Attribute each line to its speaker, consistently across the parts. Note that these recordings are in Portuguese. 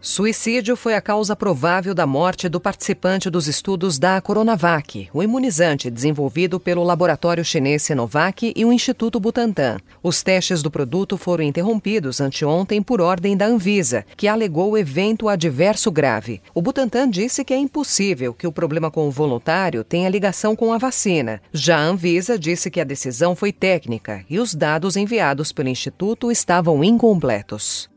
Speaker 1: Suicídio foi a causa provável da morte do participante dos estudos da Coronavac, o imunizante desenvolvido pelo laboratório chinês Sinovac e o Instituto Butantan. Os testes do produto foram interrompidos anteontem por ordem da Anvisa, que alegou evento adverso grave. O Butantan disse que é impossível que o problema com o voluntário tenha ligação com a vacina. Já a Anvisa disse que a decisão foi técnica e os dados enviados pelo Instituto estavam incompletos.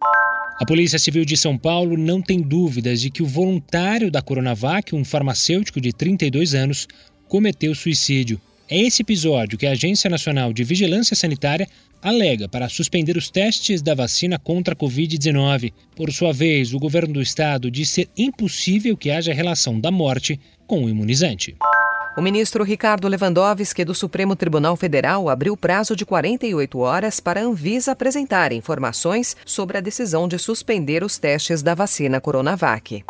Speaker 2: A Polícia Civil de São Paulo não tem dúvidas de que o voluntário da Coronavac, um farmacêutico de 32 anos, cometeu suicídio. É esse episódio que a Agência Nacional de Vigilância Sanitária alega para suspender os testes da vacina contra a Covid-19. Por sua vez, o governo do estado diz ser impossível que haja relação da morte com o imunizante.
Speaker 1: O ministro Ricardo Lewandowski do Supremo Tribunal Federal abriu prazo de 48 horas para a Anvisa apresentar informações sobre a decisão de suspender os testes da vacina Coronavac.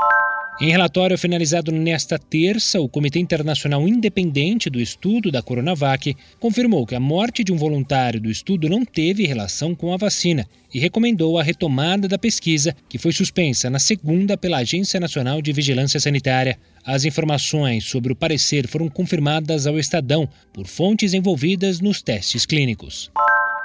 Speaker 2: Em relatório finalizado nesta terça, o Comitê Internacional Independente do Estudo da Coronavac confirmou que a morte de um voluntário do estudo não teve relação com a vacina e recomendou a retomada da pesquisa, que foi suspensa na segunda pela Agência Nacional de Vigilância Sanitária. As informações sobre o parecer foram confirmadas ao Estadão por fontes envolvidas nos testes clínicos.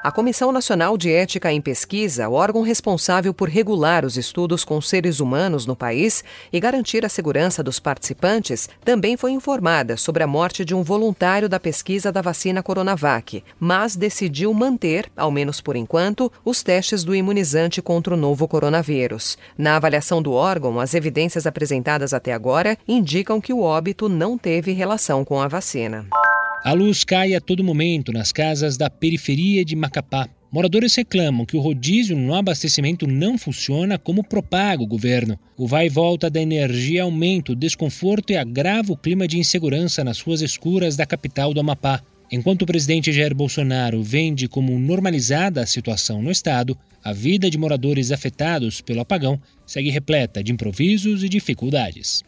Speaker 1: A Comissão Nacional de Ética em Pesquisa, órgão responsável por regular os estudos com seres humanos no país e garantir a segurança dos participantes, também foi informada sobre a morte de um voluntário da pesquisa da vacina Coronavac, mas decidiu manter, ao menos por enquanto, os testes do imunizante contra o novo coronavírus. Na avaliação do órgão, as evidências apresentadas até agora indicam que o óbito não teve relação com a vacina.
Speaker 2: A luz cai a todo momento nas casas da periferia de Macapá. Moradores reclamam que o rodízio no abastecimento não funciona como propaga o governo. O vai e volta da energia aumenta o desconforto e agrava o clima de insegurança nas ruas escuras da capital do Amapá. Enquanto o presidente Jair Bolsonaro vende como normalizada a situação no estado, a vida de moradores afetados pelo apagão segue repleta de improvisos e dificuldades.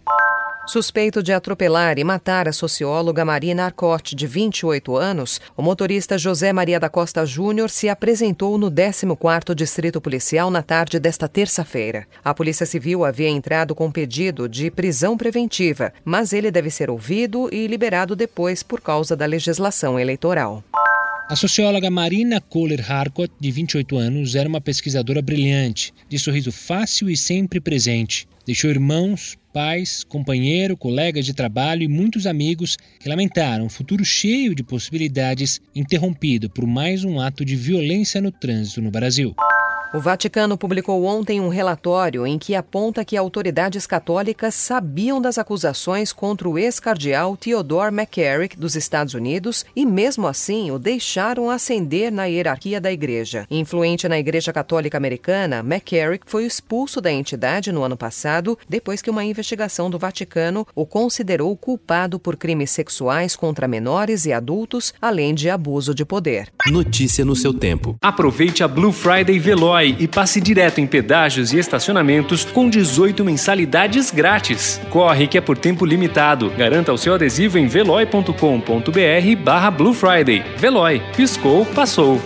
Speaker 1: Suspeito de atropelar e matar a socióloga Marina Arcote, de 28 anos, o motorista José Maria da Costa Júnior se apresentou no 14º Distrito Policial na tarde desta terça-feira. A Polícia Civil havia entrado com pedido de prisão preventiva, mas ele deve ser ouvido e liberado depois por causa da legislação eleitoral.
Speaker 2: A socióloga Marina Kohler Harcourt, de 28 anos, era uma pesquisadora brilhante, de sorriso fácil e sempre presente. Deixou irmãos, pais, companheiro, colegas de trabalho e muitos amigos que lamentaram um futuro cheio de possibilidades interrompido por mais um ato de violência no trânsito no Brasil.
Speaker 1: O Vaticano publicou ontem um relatório em que aponta que autoridades católicas sabiam das acusações contra o ex-cardeal Theodore McCarrick dos Estados Unidos e, mesmo assim, o deixaram ascender na hierarquia da igreja. Influente na Igreja Católica Americana, McCarrick foi expulso da entidade no ano passado depois que uma investigação do Vaticano o considerou culpado por crimes sexuais contra menores e adultos, além de abuso de poder.
Speaker 3: Notícia no seu tempo.
Speaker 4: Aproveite a Blue Friday E passe direto em pedágios e estacionamentos com 18 mensalidades grátis. Corre que é por tempo limitado. Garanta o seu adesivo em veloy.com.br barra Blue Friday. Veloy. Piscou, passou.